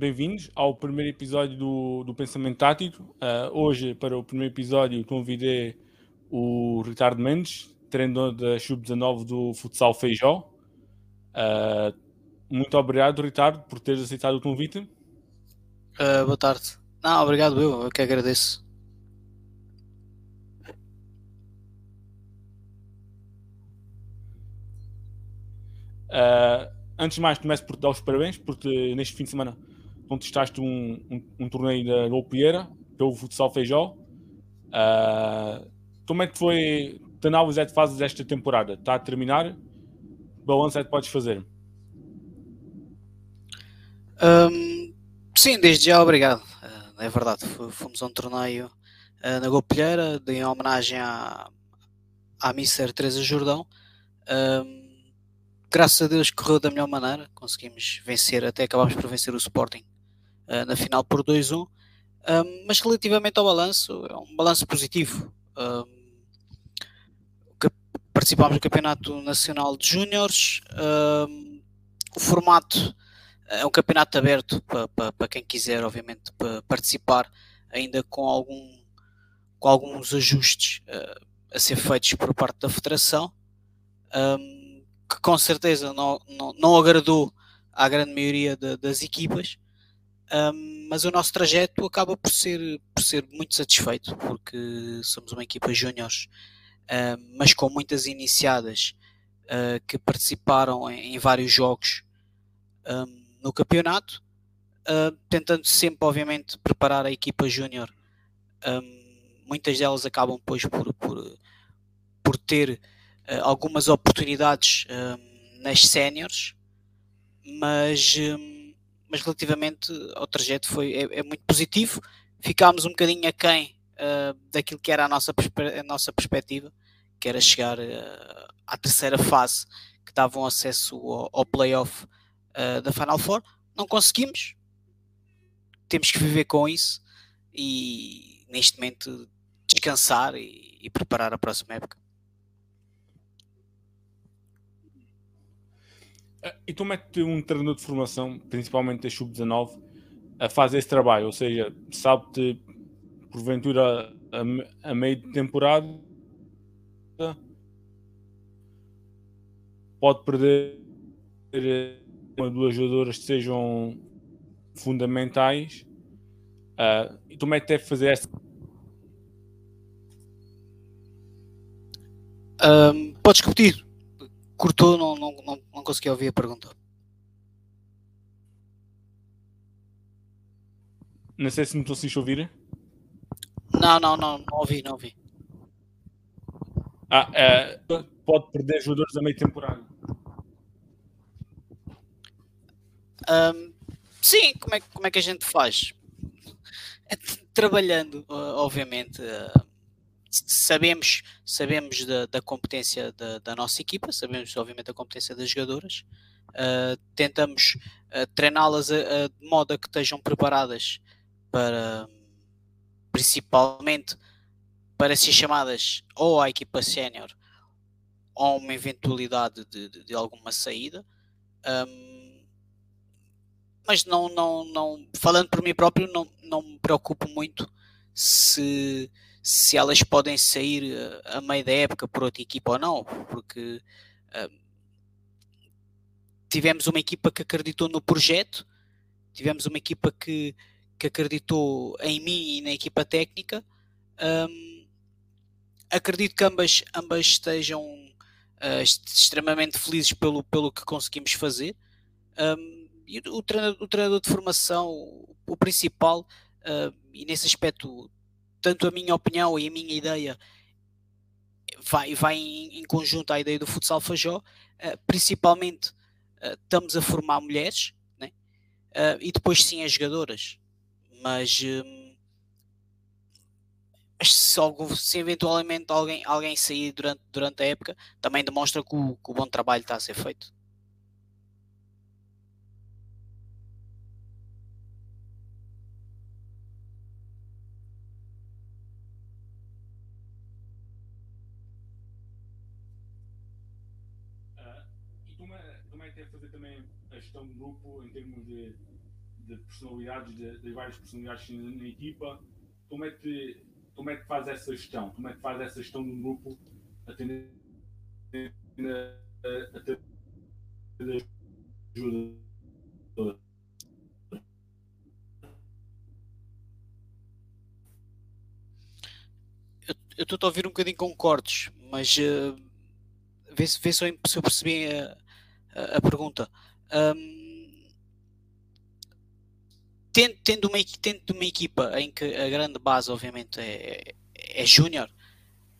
bem-vindos ao primeiro episódio do, do Pensamento Tático. Uh, hoje, para o primeiro episódio, convidei o Ricardo Mendes, treinador da Sub-19 do Futsal Feijó. Uh, muito obrigado, Ricardo, por teres aceitado o convite. Uh, boa tarde. Não, obrigado, eu, eu que agradeço. Antes de mais, começo por te dar os parabéns, porque neste fim de semana contestaste um, um, um torneio da Golpeira, pelo Futsal Feijó. Uh, como é que foi a análise é que fazes esta temporada? Está a terminar? Balanço é que podes fazer? Um, sim, desde já, obrigado. Uh, é verdade, fomos a um torneio uh, na Golpilheira, em homenagem à, à Mister Teresa Jordão. Um, graças a Deus correu da melhor maneira, conseguimos vencer, até acabámos por vencer o Sporting uh, na final por 2-1. Um, mas relativamente ao balanço, é um balanço positivo. Um, participámos do Campeonato Nacional de Júniores. Um, o formato é um campeonato aberto para, para, para quem quiser, obviamente, participar, ainda com, algum, com alguns ajustes uh, a ser feitos por parte da Federação. Um, que com certeza não, não, não agradou à grande maioria de, das equipas, mas o nosso trajeto acaba por ser, por ser muito satisfeito, porque somos uma equipa júniores, um, mas com muitas iniciadas uh, que participaram em, em vários jogos um, no campeonato, uh, tentando sempre, obviamente, preparar a equipa júnior. muitas delas acabam, depois, por, por, por ter eh, algumas oportunidades nas séniores, mas, mas relativamente ao trajeto foi, é, é muito positivo. Ficámos um bocadinho aquém uh, daquilo que era a nossa, a nossa perspectiva, que era chegar uh, à terceira fase, que davam acesso ao, ao playoff uh, da Final Four. Não conseguimos, temos que viver com isso e neste momento descansar e, e preparar a próxima época. E como é que um treinador de formação, principalmente da Sub-19, a fazer esse trabalho? Ou seja, sabe-te, porventura, a, a, meio de temporada, pode perder uma ou duas jogadoras que sejam fundamentais. Uh, e como é que deve fazer essa? Um, podes repetir? Cortou, não, não, não, não consegui ouvir a pergunta. Não sei se me conseguiste ouvir. Não, não, não, não ouvi, não ouvi. Ah, é, pode perder jogadores a meio temporada. Um, sim, como é, como é que a gente faz? É, trabalhando, obviamente. Uh, sabemos, sabemos da, da competência da, da, nossa equipa, sabemos obviamente da competência das jogadoras, uh, tentamos uh, treiná-las de modo a que estejam preparadas para principalmente para ser chamadas ou à equipa sénior ou uma eventualidade de, de, de alguma saída. Um, mas não, não, não, falando por mim próprio, não, não me preocupo muito se se elas podem sair eh, a meio da época por outra equipa ou não, porque uh, tivemos uma equipa que acreditou no projeto, tivemos uma equipa que, que acreditou em mim e na equipa técnica. Um, acredito que ambas, ambas estejam uh, extremamente felizes pelo, pelo que conseguimos fazer. Um, e o treinador, o treinador, de formação, o, o principal, uh, e nesse aspecto tanto a minha opinião e a minha ideia vai, vai em, em conjunto à ideia do futsal Fajó, uh, principalmente uh, estamos a formar mulheres né? uh, e depois sim as jogadoras, mas um, se, algum, se, eventualmente alguém, alguém sair durante, durante a época, também demonstra que o, que o bom trabalho está a ser feito. Gestão do grupo em termos de, de personalidades, de, de, várias personalidades na equipa, como é que como é que faz essa gestão? Como é que faz essa gestão de um grupo atendendo a, a, a ajuda? Eu estou a ouvir um bocadinho com cortes, mas uh, vê, vê se eu percebi a, a, a pergunta. Um, tendo, tendo, uma, tendo uma equipa em que a grande base, obviamente, é, é, é júnior,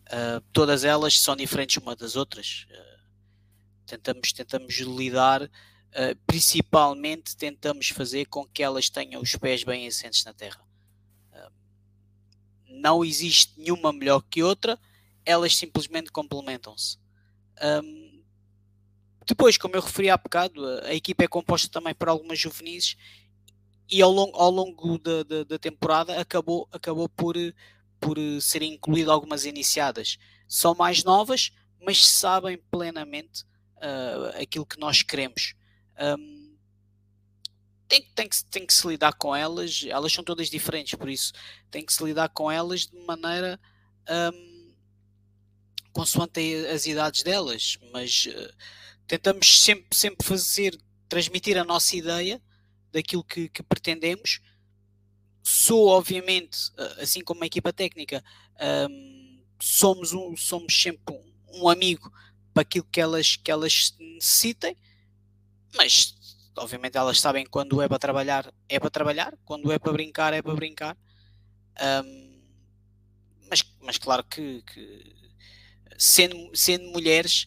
uh, todas elas são diferentes uma das outras. Uh, tentamos, tentamos lidar, uh, principalmente tentamos fazer com que elas tenham os pés bem assentes na terra. não existe nenhuma melhor que outra, elas simplesmente complementam-se. Um, depois, como eu referi há bocado, a, equipa é composta também por algumas juvenis e ao longo, ao longo da, da, da, temporada acabou, acabou por, por ser incluído algumas iniciadas. São mais novas, mas sabem plenamente uh, aquilo que nós queremos. Um, tem, tem, que, tem que se lidar com elas, elas são todas diferentes, por isso tem que se lidar com elas de maneira um, consoante as idades delas, mas uh, tentamos sempre, sempre fazer, transmitir a nossa ideia daquilo que, que pretendemos. Sou, obviamente, assim como a equipa técnica, um, somos, um, somos sempre um, amigo para aquilo que elas, que elas necessitem, mas obviamente elas sabem quando é para trabalhar, é para trabalhar, quando é para brincar, é para brincar. Um, mas, mas claro que, que sendo, sendo mulheres,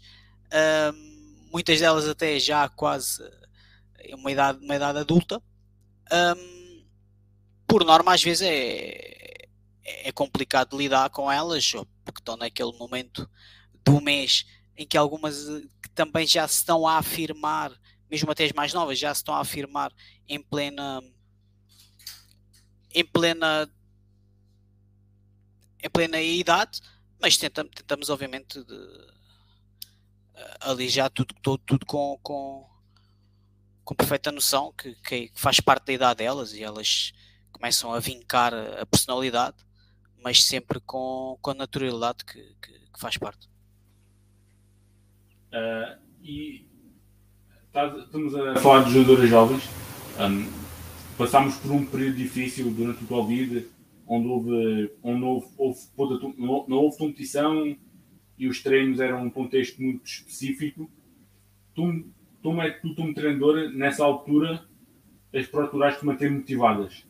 um, muitas delas até já quase uma idade, uma idade adulta, um, por norma às vezes é, é complicado lidar com elas, porque estão naquele momento do mês em que algumas que também já se estão a afirmar, mesmo até as mais novas, já se estão a afirmar em plena em plena em plena idade, mas tentamos, tentamos obviamente de, alijar tudo, tudo, tudo com, com, com perfeita noção que, que, faz parte da idade delas e elas começam a vincar a personalidade, mas sempre com, com a naturalidade que, que, que faz parte. Uh, e estamos a falar de jogadores jovens. Um, passámos por um período difícil durante o Covid, onde houve, onde houve, houve, não houve competição e os treinos eram um contexto muito específico. Tu, como é que tu, como treinador, nessa altura, as procuraste manter motivadas?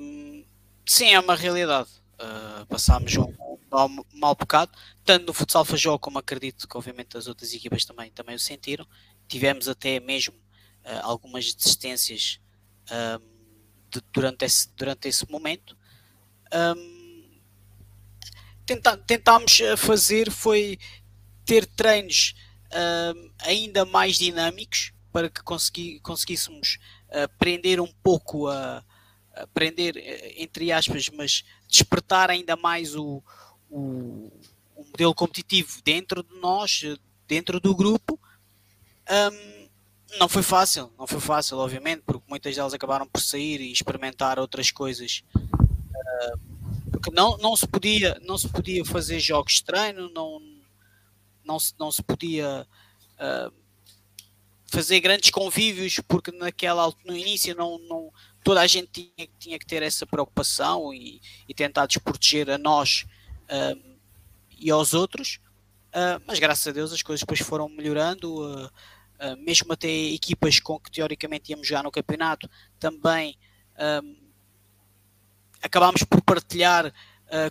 Um, sim, é uma realidade. Uh, passámos um mau, mau bocado, tanto no futsal Fajó como acredito que obviamente as outras equipas também, também o sentiram. Tivemos até mesmo uh, algumas desistências um, de, durante, esse, durante esse momento. Um, tenta, tentámos fazer foi ter treinos uh, ainda mais dinâmicos para que consegui, conseguíssemos uh, prender um pouco a, a, prender eh, entre aspas, mas despertar ainda mais o, o, o, modelo competitivo dentro de nós, dentro do grupo. Um, não foi fácil, não foi fácil, obviamente, porque muitas delas acabaram por sair e experimentar outras coisas. Uh, porque não, não, se podia, não se podia fazer jogos de treino, não, não se, não se podia uh, fazer grandes convívios, porque naquela no início não, não, toda a gente tinha, tinha que ter essa preocupação e, e tentar desproteger a nós uh, e aos outros. Uh, mas graças a Deus as coisas depois foram melhorando, mesmo até equipas com que teoricamente íamos jogar no campeonato também acabámos por partilhar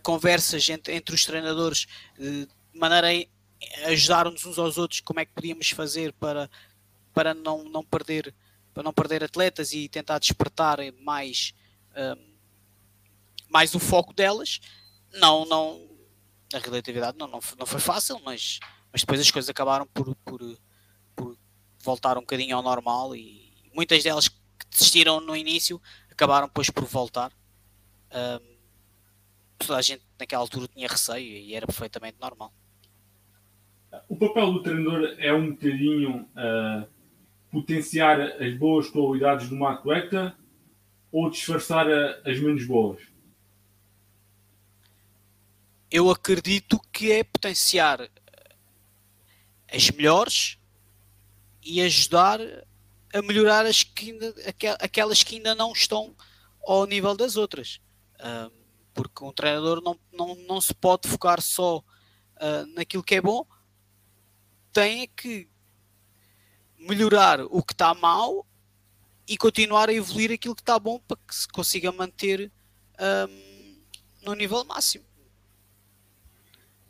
conversas entre, entre os treinadores de maneira ajudar-nos uns aos outros como é que podíamos fazer para, para não, não perder para não perder atletas e tentar despertar mais um, mais o foco delas. Não não na relatividade não, não, não foi fácil mas, mas depois as coisas acabaram por, por, por voltar um bocadinho ao normal e muitas delas que desistiram no início acabaram depois por voltar um, toda a gente naquela altura tinha receio e era perfeitamente normal o papel do treinador é um bocadinho uh, potenciar as boas qualidades de uma atleta ou disfarçar as menos boas? Eu acredito que é potenciar as melhores e ajudar a melhorar as que ainda, aquelas que ainda não estão ao nível das outras. Porque um treinador não, não, não se pode focar só uh, naquilo que é bom, tem que melhorar o que está mal e continuar a evoluir aquilo que está bom para que se consiga manter um, no nível máximo.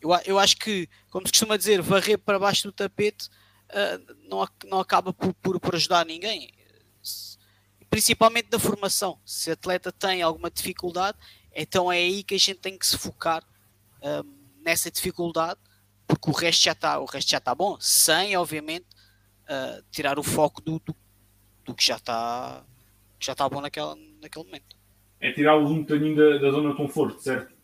Eu, eu acho que, como se costuma dizer, varrer para baixo do tapete uh, não, não acaba por, por, por ajudar ninguém. Principalmente na formação. Se o atleta tem alguma dificuldade, então é aí que a gente tem que se focar um, nessa dificuldade, porque o resto já está, o resto já está bom, sem obviamente uh, tirar o foco do, do, do, que já está que já está bom naquela, naquele momento. É tirá-los um bocadinho da, da zona de conforto, certo?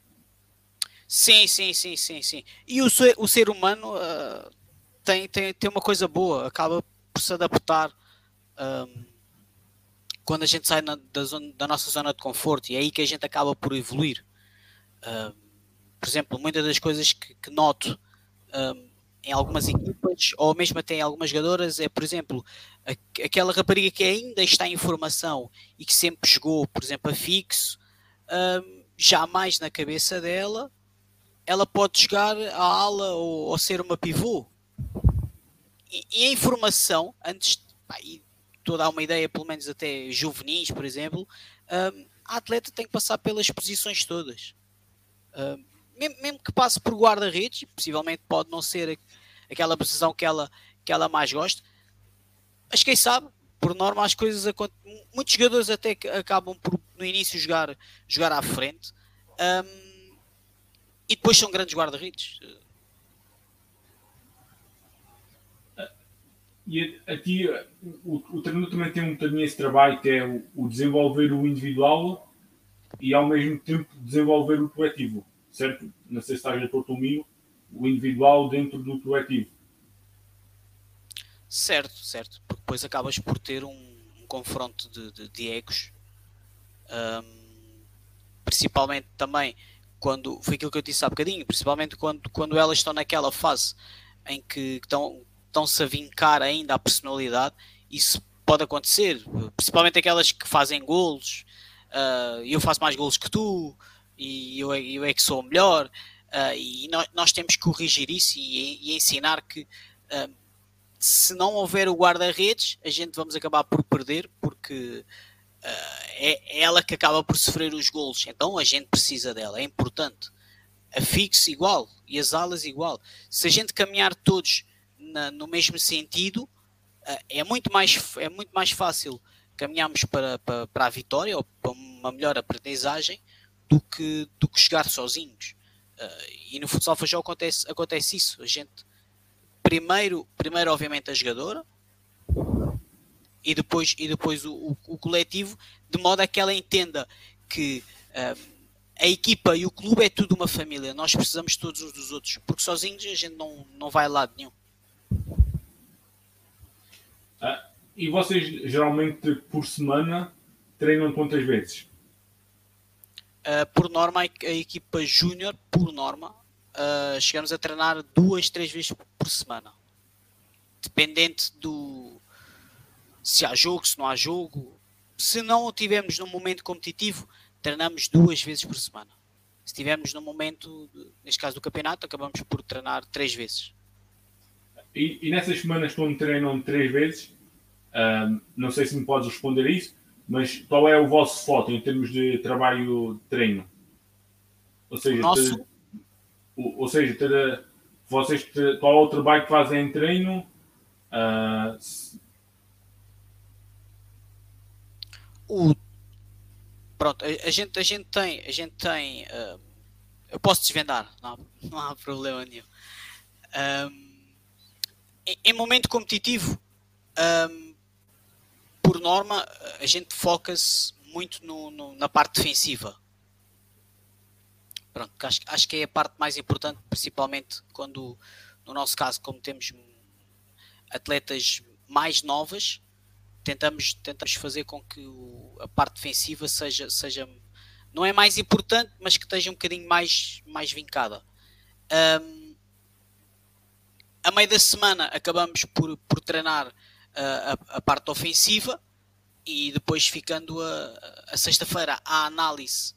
Sim, sim, sim, sim, sim. E o ser, o ser humano uh, tem, tem, tem uma coisa boa, acaba por se adaptar um, quando a gente sai na, da, zona, da nossa zona de conforto e é aí que a gente acaba por evoluir. Uh, por exemplo, muitas das coisas que, que noto em algumas equipas, ou mesmo até em algumas jogadoras, é, por exemplo, a, aquela rapariga que ainda está em formação e que sempre jogou, por exemplo, a fixo, jamais na cabeça dela ela pode jogar a ala ou, ou ser uma pivô. E, e a informação, antes, pá, e estou a dar uma ideia, pelo menos até juvenis, por exemplo, um, a atleta tem que passar pelas posições todas. Um, mesmo, mesmo que passe por guarda-redes, possivelmente pode não ser aquela posição que ela, que ela mais gosta, mas quem sabe, por norma as coisas acontecem. Muitos jogadores até acabam por no início jogar, jogar à frente um, e depois são grandes guarda-redes. E aqui o, o treinador também tem um bocadinho esse trabalho que é o, o desenvolver o individual e ao mesmo tempo desenvolver o coletivo certo? Não sei se estás a acordo comigo, o individual dentro do coletivo. Certo, certo. Porque depois acabas por ter um, um confronto de, de, de egos. Um, principalmente também quando foi aquilo que eu disse há bocadinho, principalmente quando, quando elas estão naquela fase em que estão, estão-se a vincar ainda a personalidade, isso pode acontecer, principalmente aquelas que fazem golos, uh, eu faço mais golos que tu, e eu, é, eu é que sou o melhor. Uh, e nós, nós, temos que corrigir isso e, e ensinar que uh, se não houver o guarda-redes, a gente vamos acabar por perder porque é, é ela que acaba por sofrer os golos. Então a gente precisa dela, é importante. A fixo igual e as alas igual. Se a gente caminhar todos na, no mesmo sentido, é, muito mais, é muito mais fácil caminharmos para, para, para a vitória ou para uma melhor aprendizagem do que, do que jogar sozinhos. Uh, e no futsal feijão acontece, acontece isso. A gente primeiro, primeiro obviamente a jogadora e depois, e depois o, o, o coletivo, de modo a que ela entenda que uh, a equipa e o clube é tudo uma família. Nós precisamos todos uns dos outros, porque sozinhos a gente não, não vai a lado nenhum. Ah, e vocês geralmente por semana treinam quantas vezes? Uh, por norma, a, equipa júnior, por norma, uh, chegamos a treinar duas, três vezes por semana. Dependente do se há jogo, se não há jogo. Se não o tivermos num momento competitivo, treinamos duas vezes por semana. Se tivermos no momento, neste caso do campeonato, acabamos por treinar três vezes. E, e nessas semanas, quando treinam três vezes, uh, não sei se me podes responder isso, mas qual é o vosso foco em termos de trabalho de treino? Ou seja, Nosso... ter, ou, seja, ter, vocês ter, qual é o trabalho que fazem em treino? Uh, se... o, pronto, a, a, gente, a gente tem, a gente tem uh, eu posso desvendar, não, não há problema nenhum. Um, em, momento competitivo, um, por norma, a gente foca-se muito no, no, na parte defensiva. Pronto, acho, acho que é a parte mais importante, principalmente quando, no nosso caso, como temos atletas mais novas, tentamos, tentamos fazer com que o, a parte defensiva seja, seja não é mais importante, mas que esteja um bocadinho mais, mais vincada. Um, a meio da semana acabamos por, por treinar uh, a, a, parte ofensiva e depois ficando a, a sexta-feira a análise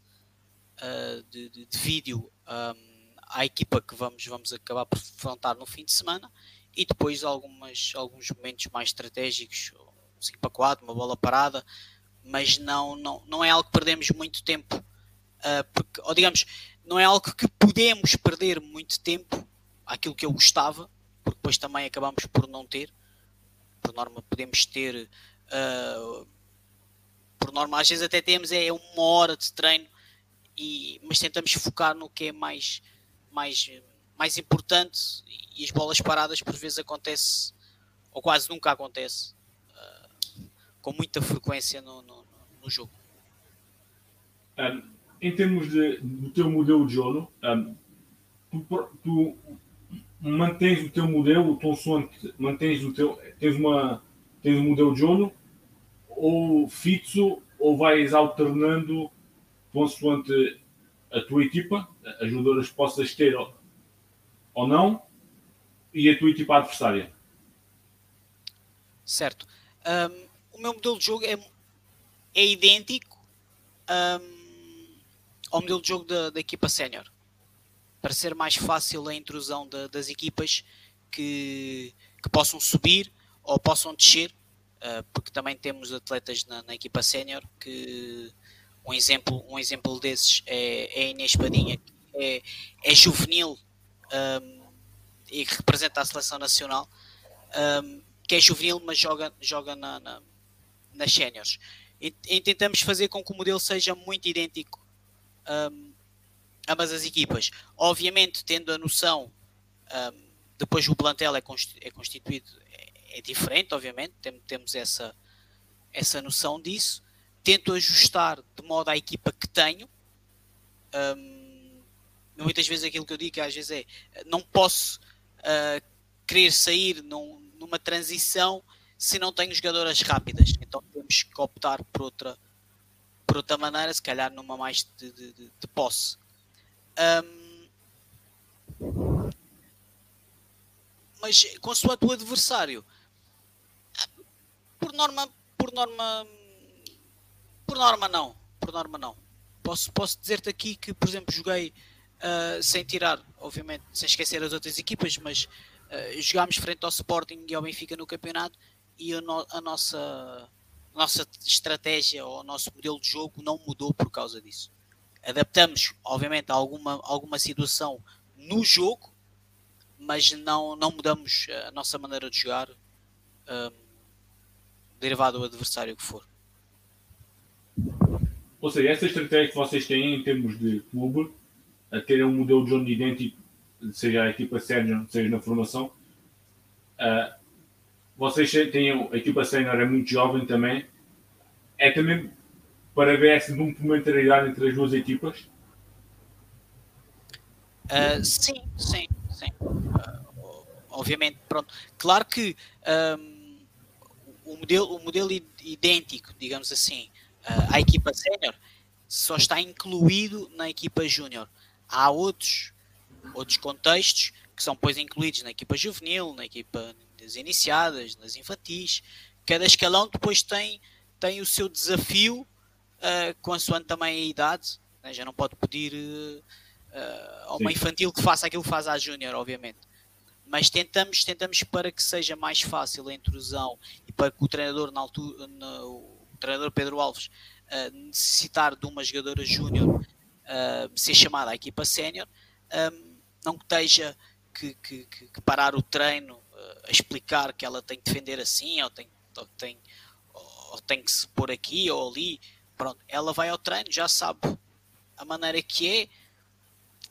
uh, de, de, de, vídeo um, à equipa que vamos, vamos acabar por enfrentar no fim de semana e depois algumas, alguns momentos mais estratégicos, 5 para 4, uma bola parada, mas não, não, não é algo que perdemos muito tempo, uh, porque, ou digamos, não é algo que podemos perder muito tempo, aquilo que eu gostava, depois também acabamos por não ter. Por norma, podemos ter, uh, por norma, às vezes até temos é uma hora de treino, e, mas tentamos focar no que é mais, mais, mais importante e as bolas paradas por vezes acontece, ou quase nunca acontece, com muita frequência no, no, no jogo. Um, em termos de, do teu modelo de jogo, um, tu, tu, mantens o teu modelo consoante, mantens o teu, tens, uma, tens um modelo de jogo ou fixo ou vais alternando consoante a tua equipa, as jogadoras que possas ter ou, ou não, e a tua equipa adversária. Certo. Um, o meu modelo de jogo é, é idêntico um, ao modelo de jogo da, da equipa sénior para ser mais fácil a intrusão das equipas que, que, possam subir ou possam descer, uh, porque também temos atletas na, na equipa sénior que um exemplo, um exemplo desses é, é Inês Padinha, que é, é juvenil um, e que representa a seleção nacional, um, que é juvenil, mas joga, joga na, na nas séniores. E, e, tentamos fazer com que o modelo seja muito idêntico um, ambas as equipas. Obviamente, tendo a noção, um, depois o plantel é, é constituído, é, é, diferente, obviamente, Tem, temos essa, essa noção disso. Tento ajustar de modo à equipa que tenho. Um, muitas vezes aquilo que eu digo, às vezes é não posso uh, querer sair num, numa transição se não tenho jogadoras rápidas. Então temos que optar por outra, por outra maneira, se calhar numa mais de, de, de, de posse. Um, mas consoante o adversário, por norma, por norma, por norma não, por norma não. Posso, posso dizer-te aqui que, por exemplo, joguei uh, sem tirar, obviamente, sem esquecer as outras equipas, mas uh, jogámos frente ao Sporting e ao Benfica no campeonato e a, no, a nossa, a nossa estratégia ou o nosso modelo de jogo não mudou por causa disso. Adaptamos, obviamente, a alguma, alguma situação no jogo, mas não, não mudamos a nossa maneira de jogar um, derivado do adversário que for. Ou seja, essa estratégia que vocês têm em termos de clube, a ter um modelo de jogo idêntico, seja a equipa sénior, seja na formação, uh, vocês têm a equipa sénior é muito jovem também. É também para ver essa complementaridade entre as duas equipas? Uh, sim, sim, sim. Uh, obviamente, pronto. Claro que um, o, modelo, o modelo idêntico, digamos assim, uh, à equipa sénior só está incluído na equipa júnior. Há outros, outros contextos que são depois incluídos na equipa juvenil, na equipa nas iniciadas, nas infantis. Cada escalão depois tem, tem o seu desafio, uh, consoante também a idade. Né? Já não pode pedir uh, a uma Sim. infantil que faça aquilo que faz à júnior, obviamente. Mas tentamos, tentamos para que seja mais fácil a intrusão e para que o treinador, na altura, no, o treinador Pedro Alves, uh, necessitar de uma jogadora júnior uh, ser chamada à equipa sénior, um, não esteja que, que, que, parar o treino a explicar que ela tem que defender assim, ou tem, ou tem, ou tem que se pôr aqui ou ali. Pronto, ela vai ao treino, já sabe a maneira que é.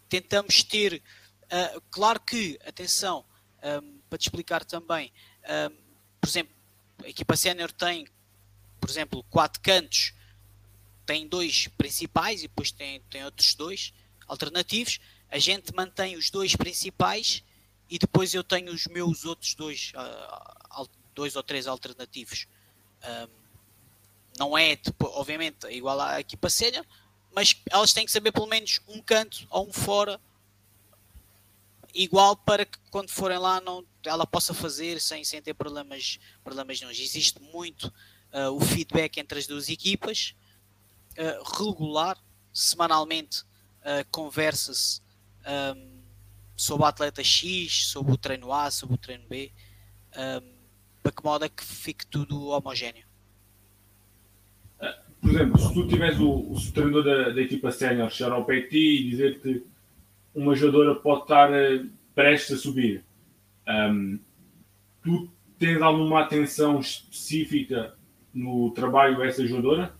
Tentamos ter, uh, claro que, atenção, um, para te explicar também, um, por exemplo, a equipa sénior tem, por exemplo, quatro cantos, tem dois principais e depois tem, tem outros dois alternativos. A gente mantém os dois principais e depois eu tenho os meus outros dois, uh, dois ou três alternativos. Um, não é, tipo, obviamente, igual à equipa sénior, mas elas têm que saber pelo menos um canto ou um fora igual para que quando forem lá não, ela possa fazer sem, sem ter problemas, problemas nenhum. Existe muito uh, o feedback entre as duas equipas, uh, regular, semanalmente uh, conversa-se um, sobre o atleta X, sobre o treino A, sobre o treino B, um, para que modo é que fique tudo homogéneo. Por exemplo, se tu tiveres o, o treinador da, da equipa sénior chegar ao pé de ti e dizer que uma jogadora pode estar prestes a subir, um, tu tens alguma atenção específica no trabalho dessa jogadora?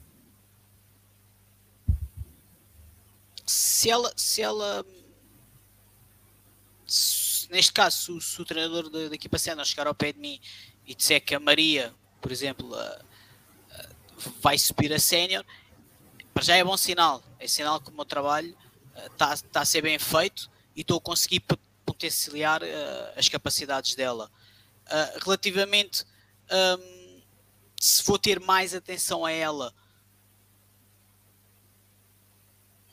Se ela, se ela se, neste caso, se, se, o treinador da, da equipa sénior chegar ao pé de mim e disser que a Maria, por exemplo, uh, vai subir a sénior, para já é bom sinal. É sinal que o meu trabalho está uh, tá a ser bem feito e estou a conseguir potenciar as capacidades dela. relativamente um, se vou ter mais atenção a ela,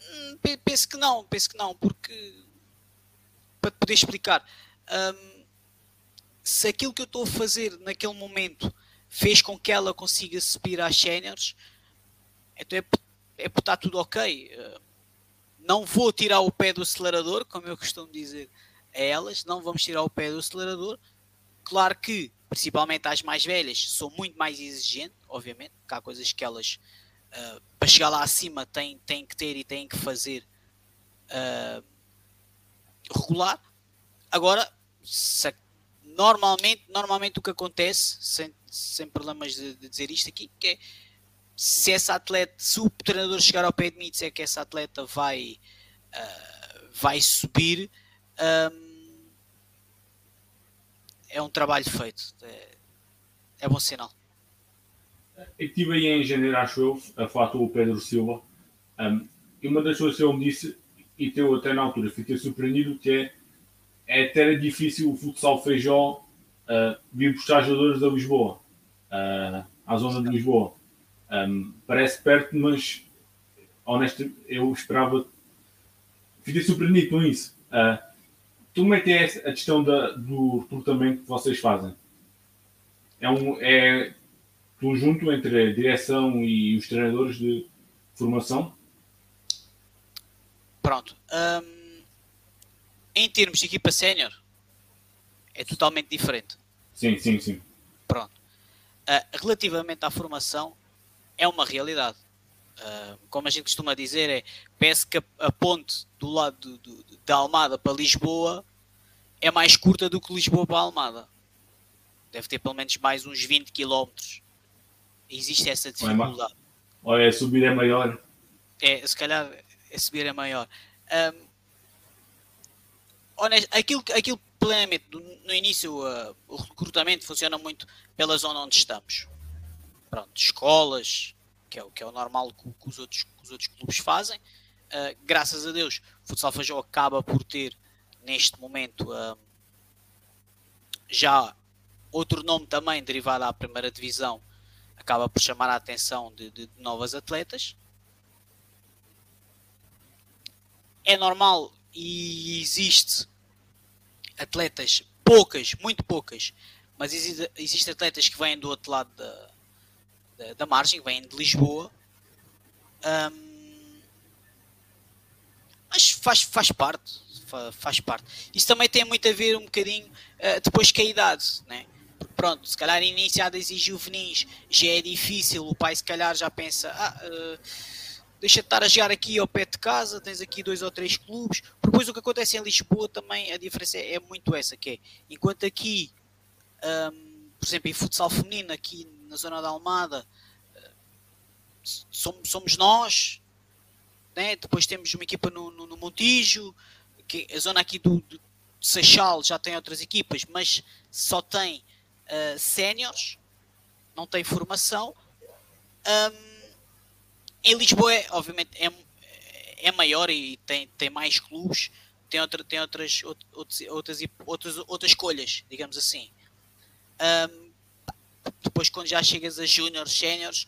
hum, penso que não, penso que não, porque para poder explicar, um, se aquilo que eu estou a fazer naquele momento fez com que ela consiga subir às séniores, então é, é estar tudo ok. Uh, não vou tirar o pé do acelerador, como eu costumo dizer a elas, não vamos tirar o pé do acelerador. Claro que, principalmente às mais velhas, sou muito mais exigente, obviamente, que há coisas que elas, uh, para chegar lá acima, têm, têm que ter e têm que fazer uh, regular. Agora, se, normalmente, normalmente o que acontece, sem, sem problemas de, de, dizer isto aqui, que é se essa atleta, se o treinador chegar ao pé de mim e que essa atleta vai, uh, vai subir, um, é um trabalho feito. É, é bom sinal. Eu estive aí em janeiro, acho eu, a falar com o Pedro Silva, um, e uma das coisas que ele me disse, e eu até na altura fiquei surpreendido, que é é até difícil o futsal feijó uh, vir buscar jogadores da Lisboa, uh, à zona de Lisboa. Um, parece perto, mas honesto, eu esperava. Fiquei surpreendido com isso. Uh, como é que é a questão da, do recrutamento que vocês fazem? É um é conjunto entre a direção e os treinadores de formação? Pronto. Um em termos de equipa sénior, é totalmente diferente. Sim, sim, sim. Pronto. Uh, relativamente à formação, é uma realidade. Uh, como a gente costuma dizer, é parece que a, a ponte do lado do, do, da Almada para Lisboa é mais curta do que Lisboa para Almada. Deve ter pelo menos mais uns 20 km. Existe essa dificuldade. Olha, subir é maior. É, se calhar é subir é maior. Um, honesto, aquilo, aquilo plenamente, no início, uh, o recrutamento funciona muito pela zona onde estamos. Pronto, escolas, que é o, que é o normal que, que os, outros, que os outros clubes fazem. Uh, graças a Deus, o Futsal Feijó acaba por ter, neste momento, uh, já outro nome também derivado à primeira divisão, acaba por chamar a atenção de, de, de novas atletas. É normal e existe atletas, poucas, muito poucas, mas existe, existe atletas que vêm do outro lado da, da, da margem, que vêm de Lisboa. Um, mas faz, faz parte, faz parte. Isso também tem muito a ver um bocadinho uh, depois com a idade, né? Porque pronto, se calhar iniciadas e juvenis já é difícil, o pai se calhar já pensa, ah, uh, deixa de estar a jogar aqui ao pé de casa, tens aqui dois ou três clubes. Depois o que acontece em Lisboa também, a diferença é, muito essa, que é, enquanto aqui, um, por exemplo, em futsal feminino, aqui na zona da Almada, uh, somos, somos nós, né? depois temos uma equipa no, no, no Montijo, que a zona aqui do, do Seixal já tem outras equipas, mas só tem uh, séniores, não tem formação. Um, em Lisboa, obviamente, é, é maior e tem, tem mais clubes, tem, outra, tem outras, outras, outras, outras, outras escolhas, digamos assim. Um, depois quando já chegas a júniores, séniores,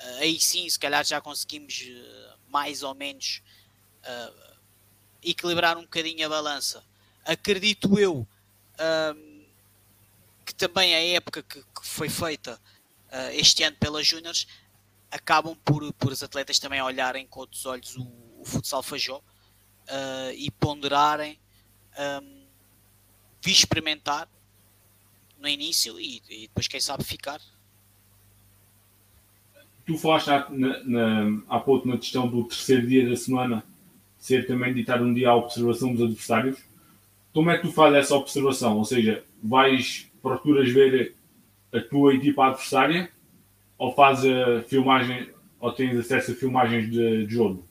uh, aí sim, se calhar já conseguimos uh, mais ou menos uh, equilibrar um bocadinho a balança. Acredito eu que também a época que, que foi feita este ano pelas júniores acabam por, por os atletas também olharem com outros olhos o, o futsal Fajó e ponderarem, um, vir experimentar no início e, e depois, quem sabe, ficar. Tu falaste há, na, na, há pouco na questão do terceiro dia da semana ser também ditar um dia à observação dos adversários. Como é que tu fazes essa observação? Ou seja, vais, procuras ver a tua equipa adversária ou fazes a filmagem ou tens acesso a filmagens de, de jogo?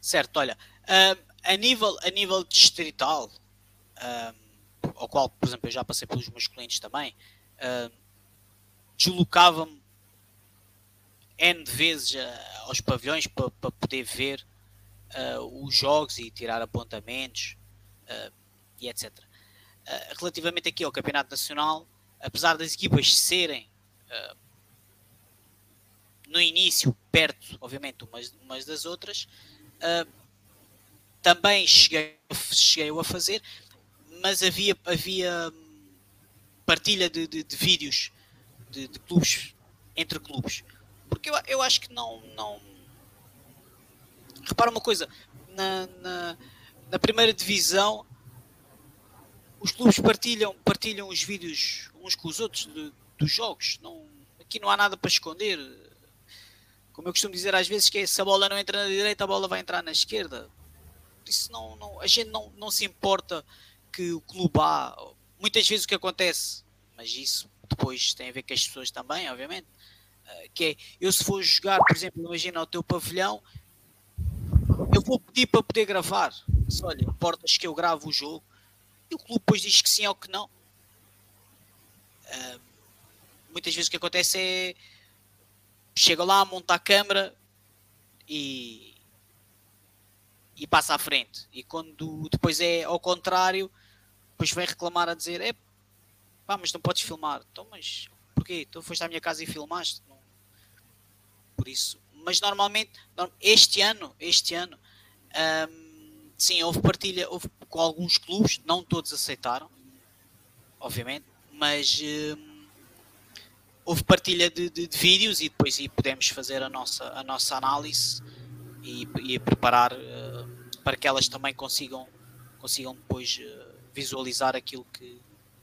Certo, olha, uh, a, nível, a nível distrital, uh, ao qual, por exemplo, eu já passei pelos meus clientes também, uh, deslocava-me N vezes uh, aos pavilhões para pa poder ver uh, os jogos e tirar apontamentos uh, e etc. relativamente aqui ao Campeonato Nacional, apesar das equipas serem no início perto, obviamente, umas, umas das outras, também cheguei, cheguei a fazer, mas havia, havia partilha de, de, de vídeos de, de, clubes entre clubes. Porque eu, eu acho que não, não. Repara uma coisa, na, na, na primeira divisão os clubes partilham, partilham os vídeos uns com os outros de, dos jogos. Não, aqui não há nada para esconder. Como eu costumo dizer às vezes, que é, se a bola não entra na direita, a bola vai entrar na esquerda. Isso não, não, a gente não, não se importa que o clube A, muitas vezes o que acontece, mas isso depois tem a ver com as pessoas também, obviamente, eh, que é, eu se for jogar, por exemplo, imagina o teu pavilhão, eu vou pedir para poder gravar. Se, olha, importas que eu gravo o jogo, e o clube depois diz que sim ou que não. Uh, muitas vezes o que acontece é chega lá, monta a câmera e, e passa à frente. E quando depois é ao contrário, depois vem reclamar a dizer: é pá, mas não podes filmar. Então, mas porquê? Tu foste à minha casa e filmaste? Não. Por isso. Mas normalmente, este ano, este ano, hum, sim, houve partilha houve, com alguns clubes, não todos aceitaram, obviamente, mas hum, houve partilha de, de, de, vídeos e depois e podemos fazer a nossa, a nossa análise e, e preparar uh, para que elas também consigam, consigam depois. Uh, visualizar aquilo que,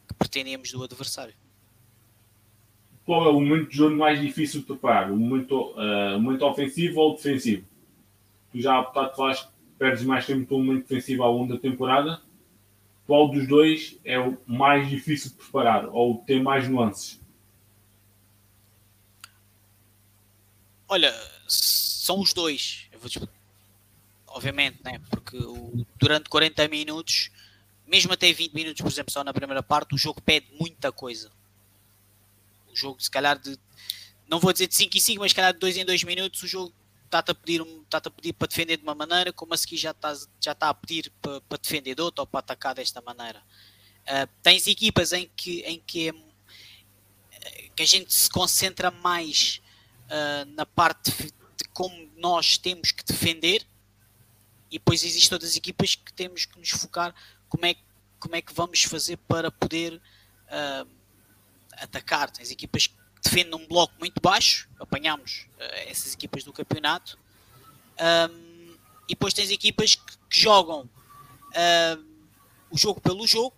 que pretendemos do adversário. Qual é o momento de jogo mais difícil de preparar? O momento, uh, momento ofensivo ou defensivo? Tu já há bocado falaste que perdes mais tempo com o momento defensivo ao longo da temporada. Qual dos dois é o mais difícil de preparar ou tem mais nuances? Olha, são os dois. Obviamente, né? porque durante 40 minutos mesmo até 20 minutos, por exemplo, só na primeira parte, o jogo pede muita coisa. O jogo, se calhar, de não vou dizer de 5 em 5, mas se calhar de 2 em 2 minutos, o jogo está-te a, pedir, está a pedir para defender de uma maneira, como a seguir já está, já está a pedir para, para defender de outra ou para atacar desta maneira. Uh, tens equipas em que, em que, é, que a gente se concentra mais uh, na parte de, como nós temos que defender, e depois existem outras equipas que temos que nos focar como é, como é que vamos fazer para poder uh, atacar. Tens equipas que defendem um bloco muito baixo, apanhamos uh, essas equipas do campeonato, um, e depois tens equipas que, que jogam uh, o jogo pelo jogo,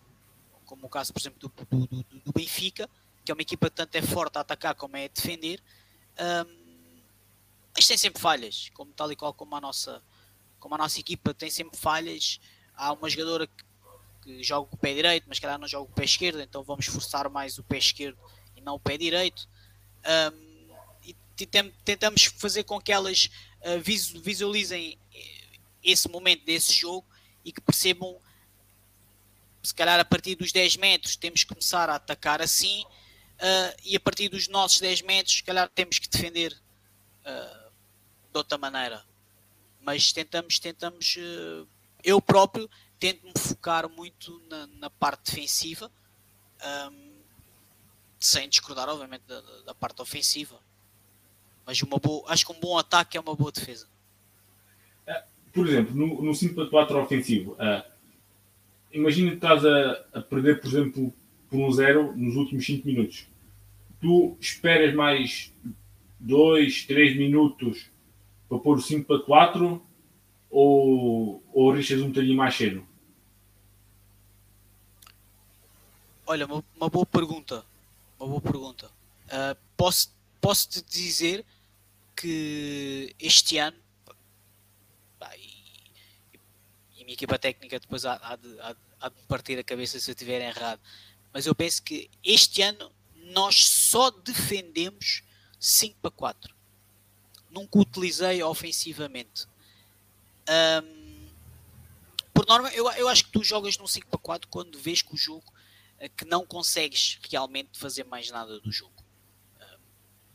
como o caso, por exemplo, do, do, do, do, Benfica, que é uma equipa que tanto é forte a atacar como é a defender, um, mas tem sempre falhas, como tal e qual como a nossa, como a nossa equipa tem sempre falhas. Há uma jogadora que que joga com o pé direito, mas calhar não joga com o pé esquerdo, então vamos forçar mais o pé esquerdo e não o pé direito. Um, e tentamos fazer com que elas uh, visualizem esse momento desse jogo e que percebam se calhar a partir dos 10 metros temos que começar a atacar assim uh, e a partir dos nossos 10 metros se calhar temos que defender uh, de outra maneira mas tentamos tentamos uh, eu próprio tento me focar muito na, na parte defensiva. Um, sem discordar, obviamente, da, da parte ofensiva. Mas uma boa, acho que um bom ataque é uma boa defesa. Por exemplo, no, no 5 4 ofensivo, imagina que estás a, a, perder, por exemplo, por um zero nos últimos 5 minutos. Tu esperas mais 2, 3 minutos para pôr o 5 para 4 ou, ou arriscas um bocadinho mais cedo? Olha, uma, uma boa pergunta. Uma boa pergunta. Uh, posso, posso te dizer que este ano e, a minha equipa técnica depois há, há, de, há, há de partir a cabeça se eu estiver errado. Mas eu penso que este ano nós só defendemos 5 para 4. Nunca utilizei ofensivamente. Um, por norma, eu, eu acho que tu jogas num 5 para 4 quando vês que o jogo eh, que não consegues realmente fazer mais nada do jogo.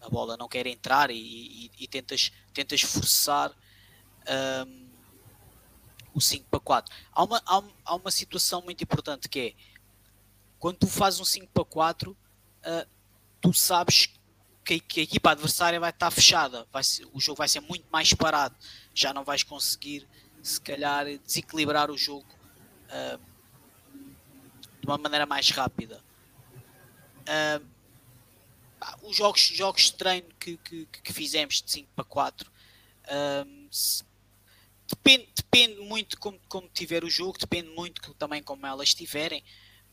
A bola não quer entrar e, e, e tentas, tentas forçar um, o 5 para 4. Há uma, há, há, uma situação muito importante que é quando tu fazes um 5 para 4, uh, eh, tu sabes que, que, a equipa adversária vai estar fechada, vai ser, o jogo vai ser muito mais parado, já não vais conseguir se calhar desequilibrar o jogo uh, de uma maneira mais rápida. Uh, os jogos, jogos de treino que, que, que fizemos de 5 para 4 uh, se, depende, depende muito como, como tiver o jogo, depende muito também como elas estiverem.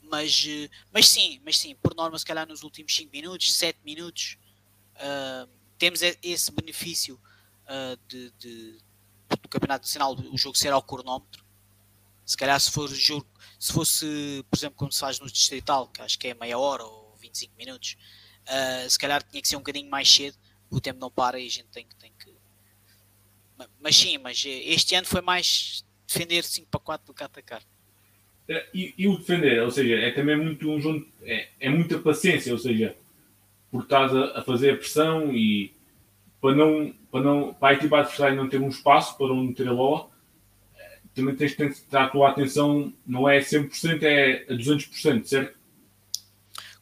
Mas, mas sim, mas sim, por norma, se calhar nos últimos 5 minutos, 7 minutos, uh, temos esse benefício uh, de, de, do Campeonato Nacional, o jogo ser ao cronómetro. Se calhar se for se fosse, por exemplo, como se faz no Distrital, que acho que é meia hora ou 25 minutos, uh, se calhar tinha que ser um bocadinho mais cedo, o tempo não para e a gente tem, tem que. Mas sim, mas este ano foi mais defender 5 para 4 do que atacar. É, e, e, o defender, ou seja, é também muito um jogo, é, é muita paciência, ou seja, porque estás a, a, fazer a pressão e para não para não para a equipa adversária não ter um espaço para onde meter a bola também tens que ter a tua atenção não é 100% é a 200% certo?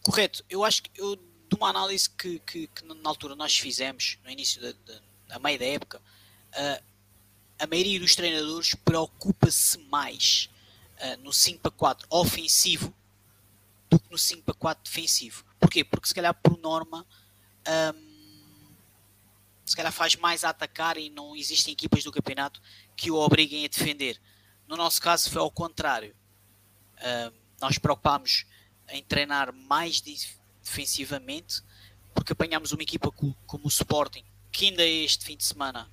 Correto, eu acho que eu de uma análise que, que, que na altura nós fizemos no início da, da a meio da época uh, a maioria dos treinadores preocupa-se mais uh, no 5 para 4 ofensivo do que no 5 para 4 defensivo Porquê? Porque se calhar por norma um, se calhar faz mais a atacar e não existem equipas do campeonato que o obriguem a defender. No nosso caso foi ao contrário. Um, nós preocupámos em treinar mais defensivamente porque apanhámos uma equipa como o Sporting que ainda este fim de semana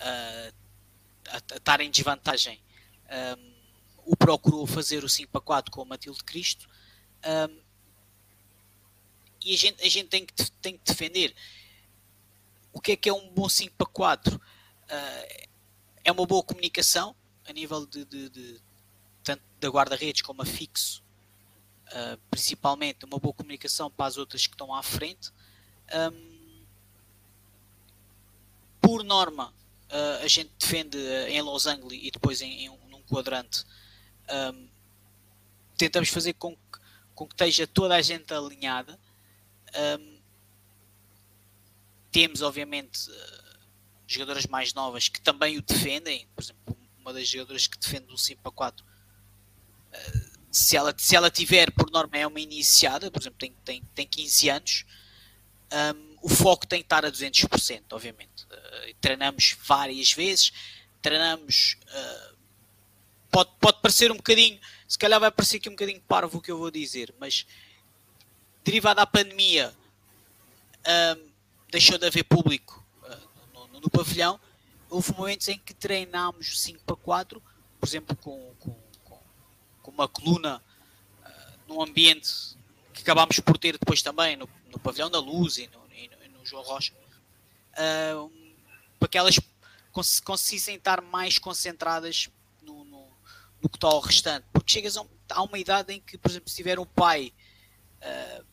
uh, a estar em desvantagem um, o procurou fazer o 5 para 4 com o Matilde Cristo um, e a gente, a gente tem, que, tem que defender. O que é que é um bom 5 para 4? Uh, ah, é uma boa comunicação a nível de, de, de tanto da guarda-redes como a fixo, uh, principalmente uma boa comunicação para as outras que estão à frente. Um, por norma, uh, a gente defende em Los Angeles e depois em, em um, num quadrante. Um, tentamos fazer com que, com que esteja toda a gente alinhada um, temos, obviamente, uh, jogadoras mais novas que também o defendem. Por exemplo, uma das jogadoras que defende o 5 para 4. Uh, se, ela, se ela tiver, por norma, é uma iniciada, por exemplo, tem, tem, tem 15 anos, um, o foco tem que estar a 200%, obviamente. Uh, treinamos várias vezes, treinamos. Uh, pode, pode parecer um bocadinho, se calhar vai parecer aqui um bocadinho parvo o que eu vou dizer, mas derivado da pandemia, um, deixou de haver público uh, no, no, pavilhão. Houve momentos em que treinámos 5 para 4, por exemplo, com, com, com uma coluna uh, num ambiente que acabámos por ter depois também no, no pavilhão da Luz e no, e no, e João Rocha, uh, para que elas cons conseguissem estar mais concentradas que está ao restante. Porque chegas a, um, a, uma idade em que, por exemplo, se tiver um pai uh,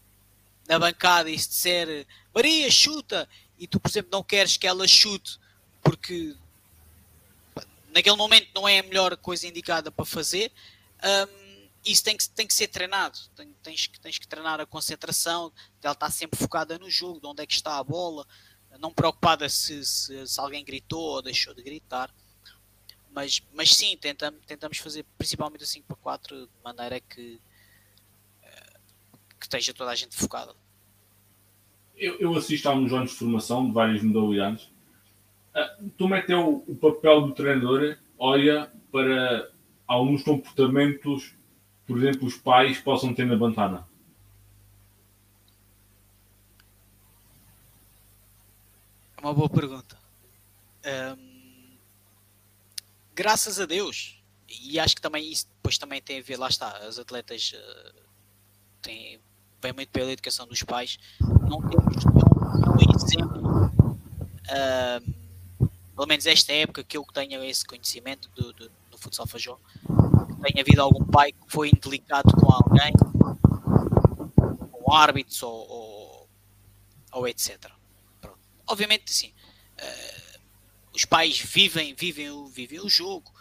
na bancada e se disser Maria, chuta, e tu, por exemplo, não queres que ela chute porque naquele momento não é a melhor coisa indicada para fazer, um, isso tem que, tem que ser treinado. Tem, tens, tens que treinar a concentração, ela está sempre focada no jogo, de onde é que está a bola, não preocupada se, se, se alguém gritou ou deixou de gritar. Mas, mas sim, tentamos, tentamos fazer principalmente o 5 para 4 de maneira que, eh, que esteja toda a gente focada. Eu, eu assisto a uns anos de formação de várias modalidades. Uh, tu metes o, o papel do treinador, olha para alguns comportamentos, por exemplo, os pais possam ter na Bantana. É uma boa pergunta. Um, graças a Deus, e acho que também isso depois também tem a ver, lá está, as atletas uh, têm bem muito pela educação dos pais, não temos exemplo, uh, pelo menos esta época que eu tenho esse conhecimento do, do, do futsal fajó, tenha havido algum pai que foi indelicado com alguém, com árbitros ou, ou, ou etc obviamente, sim, uh, os pais vivem, vivem, vivem o jogo,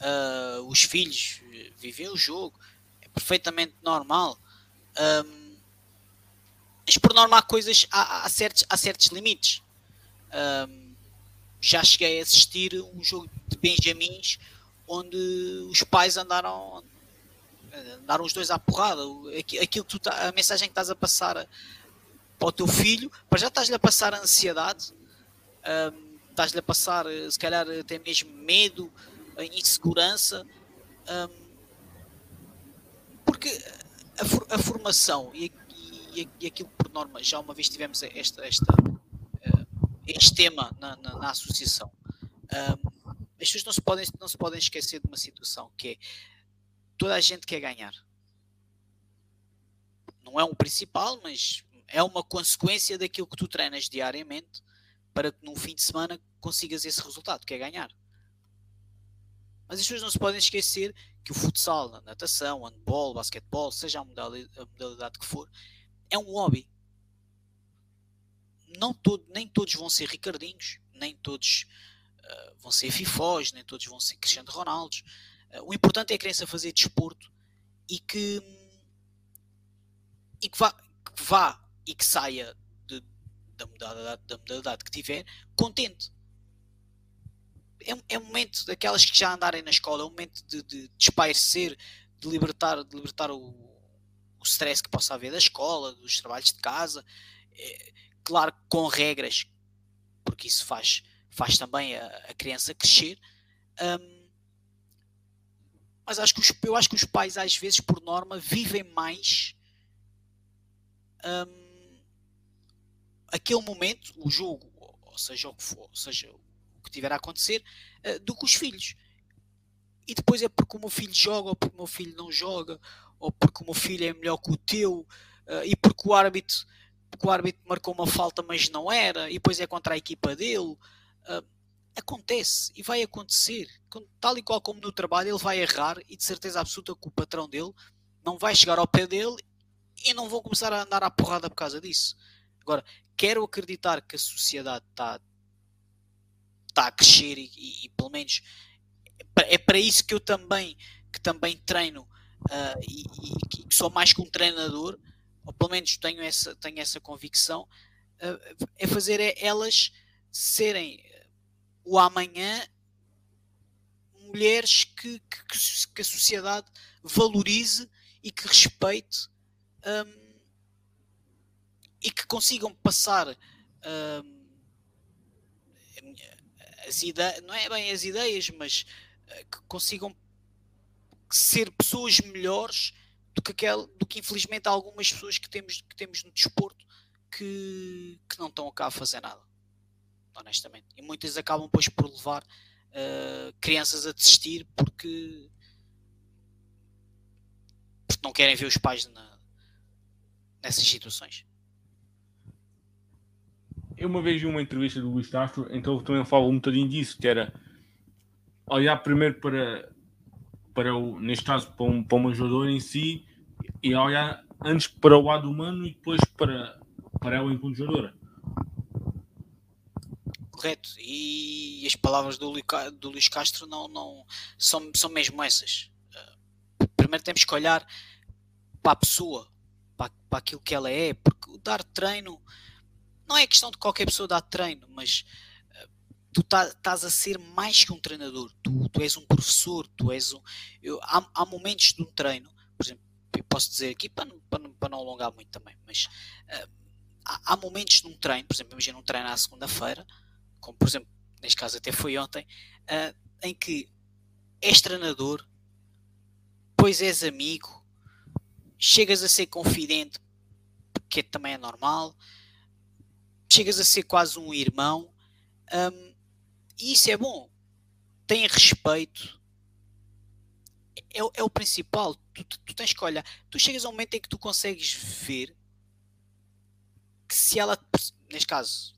uh, os filhos vivem o jogo, é perfeitamente normal. Um, mas por norma há coisas, há, há, certos, há certos limites. Um, já cheguei a assistir um jogo de Benjamins onde os pais andaram andaram os dois à porrada. Aquilo que tu tá, a mensagem que estás a passar para o teu filho, para já estás-lhe a passar ansiedade, um, estás-lhe a passar, se calhar, até mesmo medo, insegurança, um, porque a, a formação e, e, e, aquilo por norma, já uma vez tivemos esta, esta, este tema na, na, na associação. Um, as pessoas não se, podem, não se podem esquecer de uma situação que é toda a gente quer ganhar. Não é um principal, mas é uma consequência daquilo que tu treinas diariamente para que num fim de semana consigas esse resultado, que é ganhar. Mas as pessoas não se podem esquecer que o futsal, a natação, handball, basquetebol, seja a modalidade, a modalidade que for, é um hobby. Não todo, nem todos vão ser Ricardinhos, nem todos uh, vão ser Fifós, nem todos vão ser Cristiano Ronaldo. Uh, o importante é a criança fazer desporto e que, e que, vá, que vá e que saia de, da, modalidade, da modalidade que tiver contente. É, é um momento daquelas que já andarem na escola, é um momento de, de, de espairecer, de libertar, de libertar o, o stress que possa haver da escola, dos trabalhos de casa, é, claro, com regras, porque isso faz, faz também a, a criança crescer. Um, mas acho que os, eu acho que os pais, às vezes, por norma, vivem mais um, aquele momento, o jogo, ou seja o que for, ou seja o que tiver a acontecer, uh, do que os filhos. E depois é porque o meu filho joga, ou porque o meu filho não joga, ou porque o meu filho é melhor que o teu, uh, e porque o árbitro, porque o árbitro marcou uma falta, mas não era, e depois é contra a equipa dele. Uh, acontece e vai acontecer. Tal e qual como no trabalho, ele vai errar e de certeza absoluta que o patrão dele não vai chegar ao pé dele e não vão começar a andar à porrada por causa disso. Agora, quero acreditar que a sociedade está tá a crescer e, e, e, pelo menos é para isso que eu também que também treino uh, e, e, que sou mais que um treinador ou pelo menos tenho essa tenho essa convicção uh, é fazer é elas serem o amanhã mulheres que, que, que a sociedade valorize e que respeite um, e que consigam passar uh, as ideias, não é bem as ideias, mas uh, que consigam ser pessoas melhores do que, aquel, do que infelizmente algumas pessoas que temos, que temos no desporto que, que não estão cá a fazer nada, honestamente. E muitas acabam depois por levar uh, crianças a desistir porque, porque não querem ver os pais na, nessas situações. Eu uma vez vi uma entrevista do Luís Castro, então ele também fala um bocadinho disso, que era olhar primeiro para, para o, neste caso, para, um, para uma jogadora em si, e olhar antes para o lado humano e depois para, para ela enquanto jogadora. Correto, e as palavras do, do Luís Castro não, não são, são mesmo essas. primeiro temos que olhar para a pessoa, para, para aquilo que ela é, porque dar treino não é questão de qualquer pessoa dar treino, mas uh, tu tá, estás a ser mais que um treinador, tu, tu és um professor, tu és um. Eu, há, há momentos de um treino, por exemplo, eu posso dizer aqui para, para, para não alongar muito também, mas uh, há, há, momentos num treino, por exemplo, imagina um treino à segunda-feira, como por exemplo, neste caso até foi ontem, uh, em que és treinador, pois és amigo, chegas a ser confidente, porque também é normal, chegas a ser quase um irmão, um, e isso é bom. Tem respeito, é, é o principal. Tu, tu, tens que olhar. Tu chegas a um momento em que tu consegues ver que se ela, neste caso,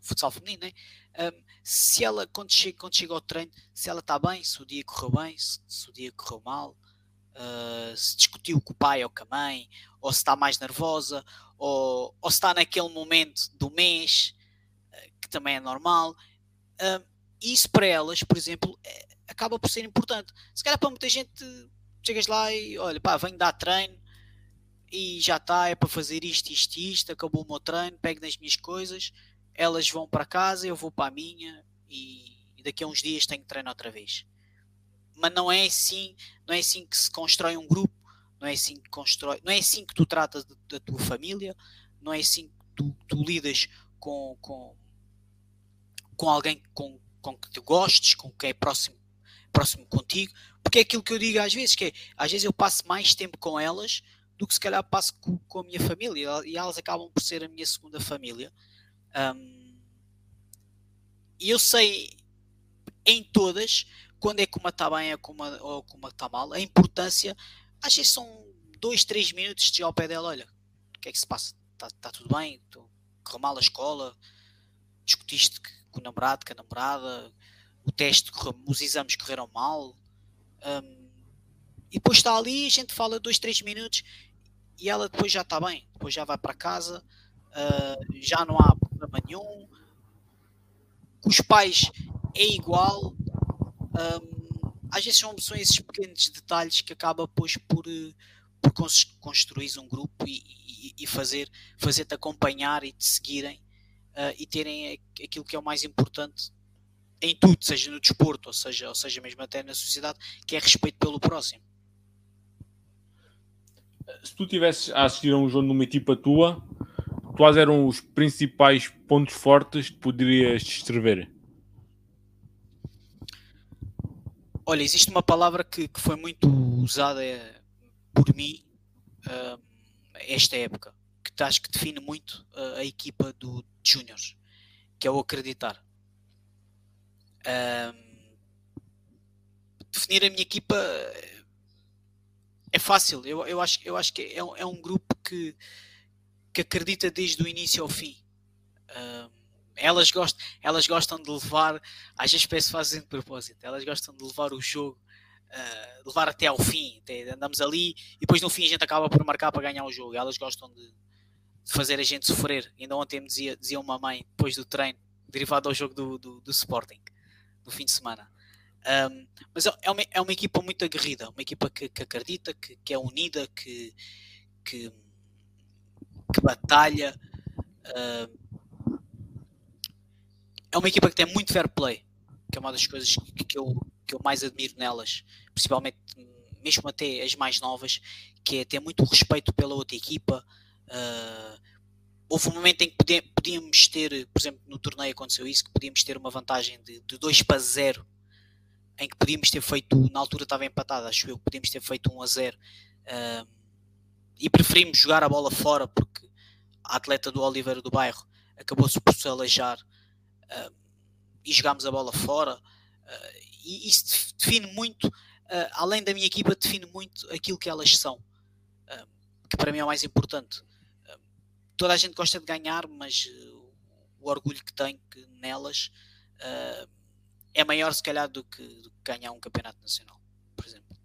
futsal feminino, né? Um, se ela, quando chega, quando chega ao treino, se ela está bem, se o dia correu bem, se, se o dia correu mal, uh, se discutiu com o pai ou com a mãe, ou se está mais nervosa, ou, ou se está naquele momento do mês, uh, que também é normal. Uh, isso para elas, por exemplo, é, acaba por ser importante. Se calhar para muita gente, chegas lá e olha, pá, venho dar treino e já está, é para fazer isto, isto, isto, acabou o meu treino, pego nas minhas coisas, elas vão para casa, eu vou para a minha e, e daqui a uns dias tenho treino outra vez. Mas não é assim, não é assim que se constrói um grupo, não é assim que constrói, não é assim que tu tratas da tua família, não é assim que tu, tu lidas com, com, com alguém com, com que tu gostes, com quem é próximo próximo contigo, porque é aquilo que eu digo às vezes, que é, às vezes eu passo mais tempo com elas do que se calhar passo com, com a minha família, e elas acabam por ser a minha segunda família. Um, e eu sei em todas quando é que uma está bem ou uma, ou uma está mal, a importância, às vezes são dois, três minutos de ao pé dela, olha, o que é que se passa? Está tá tudo bem? Correu mal a escola? Discutiste com o namorado, com a namorada? o teste, os exames correram mal. Um, e depois está ali, a gente fala dois, três minutos e ela depois já está bem, depois já vai para casa, uh, já não há problema nenhum. Com os pais é igual. Um, às vezes são, são esses pequenos detalhes que acaba depois por, por construir um grupo e, e, e fazer fazer-te acompanhar e te seguirem uh, e terem aquilo que é o mais importante em tudo, seja no desporto, ou seja, ou seja mesmo até na sociedade, que é respeito pelo próximo. Se tu tivesses a assistir a um jogo numa equipa tua, quais eram os principais pontos fortes que poderias descrever? Olha, existe uma palavra que, que foi muito usada eh, por mim uh, esta época, que acho que define muito uh, a equipa do Juniors, que é o acreditar. Um, definir a minha equipa é fácil. Eu, eu, acho, eu acho que é, é um grupo que, que acredita desde o início ao fim. Um, elas, gostam, elas gostam de levar, às vezes peço fazem de propósito, elas gostam de levar o jogo, uh, levar até ao fim. Até, andamos ali e depois no fim a gente acaba por marcar para ganhar o jogo. Elas gostam de, de fazer a gente sofrer. Ainda ontem me dizia, dizia uma mãe, depois do treino, derivado ao jogo do, do, do Sporting no fim de semana. Um, mas é, é uma, é uma equipa muito aguerrida, uma equipa que, que acredita, que, que, é unida, que, que, que batalha. Uh, é uma equipa que tem muito fair play, que é uma das coisas que, que, eu, que eu mais admiro nelas, principalmente mesmo até as mais novas, que é ter muito respeito pela outra equipa. Uh, houve um momento em que podíamos ter, por exemplo, no torneio aconteceu isso, que podíamos ter uma vantagem de, de 2 para 0, em que podíamos ter feito, na altura estava empatado, acho eu, podíamos ter feito 1 a 0 uh, e preferimos jogar a bola fora porque a atleta do Oliveira do Bairro acabou-se por se aleijar uh, e jogámos a bola fora. Uh, e isso define muito, ah, além da minha equipa, define muito aquilo que elas são, que para mim é o mais importante toda a gente gosta de ganhar, mas o orgulho que tenho que nelas é maior se calhar do que, do que, ganhar um campeonato nacional, por exemplo.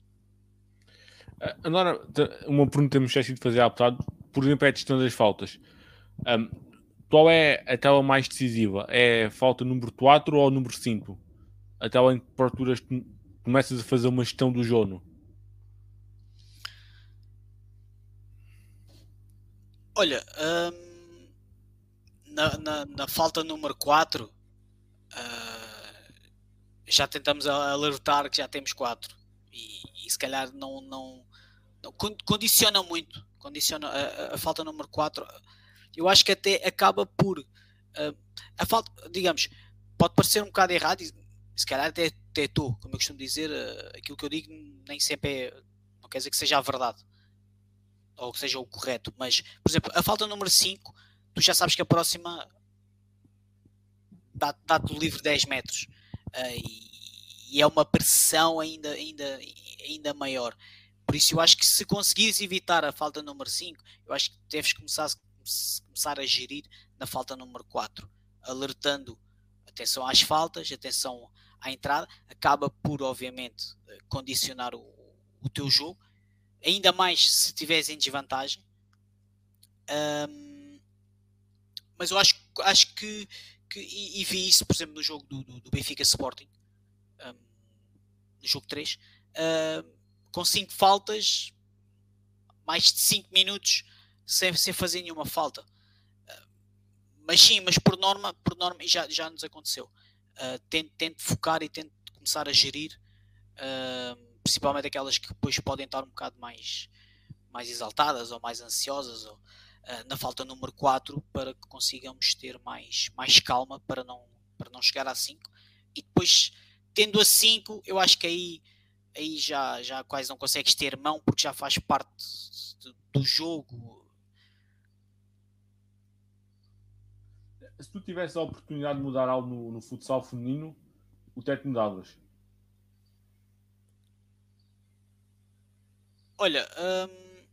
Agora, uma pergunta que temos esquecido de fazer há bocado, por exemplo, é a questão das faltas. Um, qual é aquela mais decisiva? É falta número 4 ou número 5? Aquela em que procuras, começas a fazer uma gestão do jono? Olha, hum, na, na, na, falta número 4, uh, ah, já tentamos alertar que já temos 4. E, e, se calhar não, não, não condiciona muito. Condiciona a, a falta número 4. Eu acho que até acaba por uh, a falta, digamos, pode parecer um bocado errado, e se calhar até, até tu, como eu costumo dizer, uh, aquilo que eu digo nem sempre é, não quer dizer que seja a verdade ou que seja o correto, mas, por exemplo, a falta número 5, tu já sabes que a próxima dá-te dá livre 10 metros uh, e, e, é uma pressão ainda, ainda, ainda maior. Por isso, eu acho que se conseguires evitar a falta número 5, eu acho que deves começar, começar a gerir na falta número 4, alertando atenção às faltas, atenção à entrada, acaba por, obviamente, condicionar o, o teu jogo ainda mais se estiveres em desvantagem. Um, mas eu acho, acho que, que e, e, vi isso, por exemplo, no jogo do, do, do Benfica Sporting, um, no jogo 3, uh, com 5 faltas, mais de 5 minutos sem, sem fazer nenhuma falta. Uh, mas sim, mas por norma, por norma já, já nos aconteceu. Uh, tento, tento focar e tento começar a gerir. Uh, principalmente aquelas que depois podem estar um bocado mais, mais exaltadas ou mais ansiosas, ou, uh, na falta número 4, para que consigamos ter mais, mais calma para não, para não chegar a 5. E depois, tendo a 5, eu acho que aí, aí já, já quase não consegues ter mão, porque já faz parte do jogo. Se tu tivesse a oportunidade de mudar algo no, no futsal feminino, o é que mudavas? Olha, hum,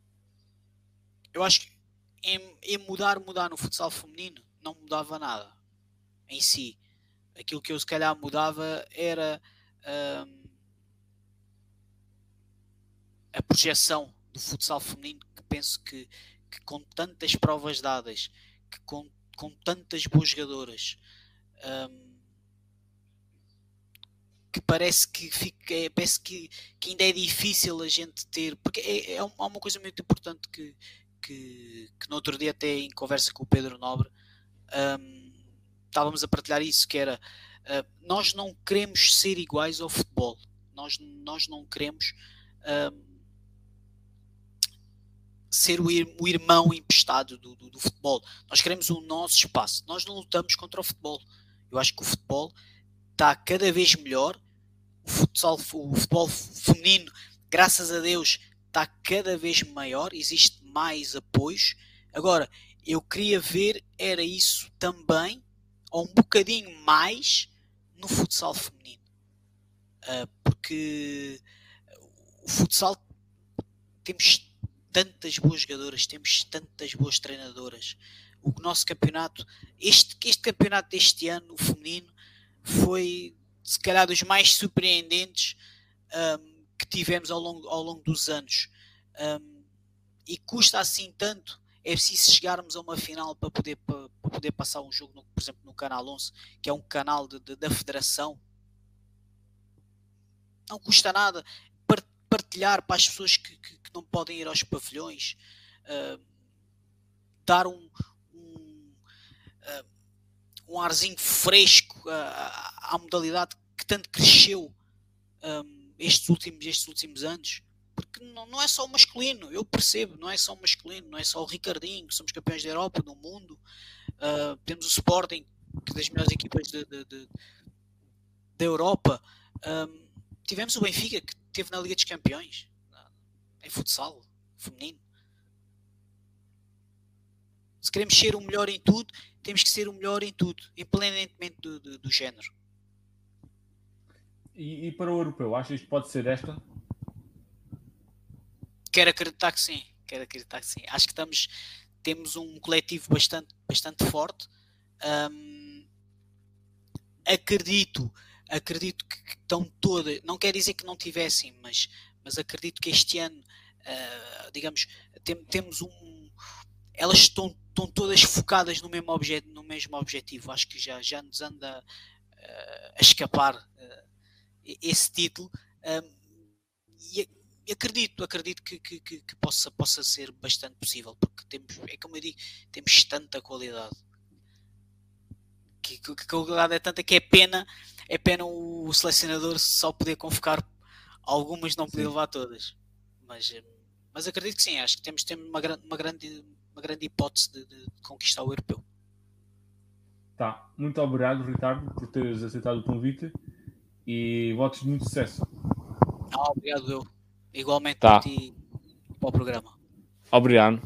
eu acho que em, em, mudar, mudar no futsal feminino não mudava nada em si. Aquilo que eu se calhar mudava era hum, a projeção do futsal feminino que penso que, que com tantas provas dadas, que com, com tantas boas jogadoras, hum, que parece que fica, é, parece que, que, ainda é difícil a gente ter, porque é, é uma coisa muito importante que, que, que, no outro dia até em conversa com o Pedro Nobre um, estávamos a partilhar isso, que era uh, nós não queremos ser iguais ao futebol, nós, nós não queremos um, ser o, ir, o, irmão emprestado do, do, do futebol, nós queremos o nosso espaço, nós não lutamos contra o futebol, eu acho que o futebol está cada vez melhor. O futsal, o futebol feminino, graças a Deus, está cada vez maior, existe mais apoios. Agora, eu queria ver era isso também, ou um bocadinho mais, no futsal feminino. Uh, porque o futsal temos tantas boas jogadoras, temos tantas boas treinadoras. O nosso campeonato, este, este campeonato deste ano, o feminino, foi se calhar dos mais surpreendentes um, que tivemos ao longo, ao longo dos anos. Um, e custa assim tanto, é preciso chegarmos a uma final para poder, para, para poder passar um jogo, no, por exemplo, no Canal 11, que é um canal de, de, da Federação. Não custa nada partilhar para as pessoas que, que, que não podem ir aos pavilhões, uh, dar um, um uh, um arzinho fresco à, à modalidade que tanto cresceu um, estes, últimos, estes últimos anos. Porque não, não, é só o masculino, eu percebo, não é só o masculino, não é só o Ricardinho, somos campeões da Europa, do mundo. Uh, temos o Sporting, que é das melhores equipas de, de, da Europa. Um, tivemos o Benfica, que esteve na Liga dos Campeões, em futsal feminino. Se queremos ser o melhor em tudo, temos que ser o melhor em tudo, independentemente do, do, do género. E, e, para o europeu, achas que pode ser esta? Quero acreditar que sim. Quero acreditar que sim. Acho que estamos, temos um coletivo bastante, bastante forte. Um, acredito, acredito que, estão todas. Não quer dizer que não tivessem, mas, mas acredito que este ano, uh, digamos, tem, temos um. Elas estão estão todas focadas no mesmo, obje no mesmo objetivo. Acho que já, já nos anda uh, a escapar uh, esse título. E, acredito, acredito que, que, que, possa, possa ser bastante possível, porque temos, é como eu digo, temos tanta qualidade. Que, que a qualidade é tanta que é pena, é pena o selecionador só poder convocar algumas, não poder sim. levar todas. Mas, mas acredito que sim, acho que temos, temos uma, uma, grande, uma grande hipótese de, de conquistar o europeu. Tá, muito obrigado, Ricardo, por teres aceitado o convite e votos de muito sucesso. Não, obrigado eu. Igualmente tá. para ti para o programa. Obrigado.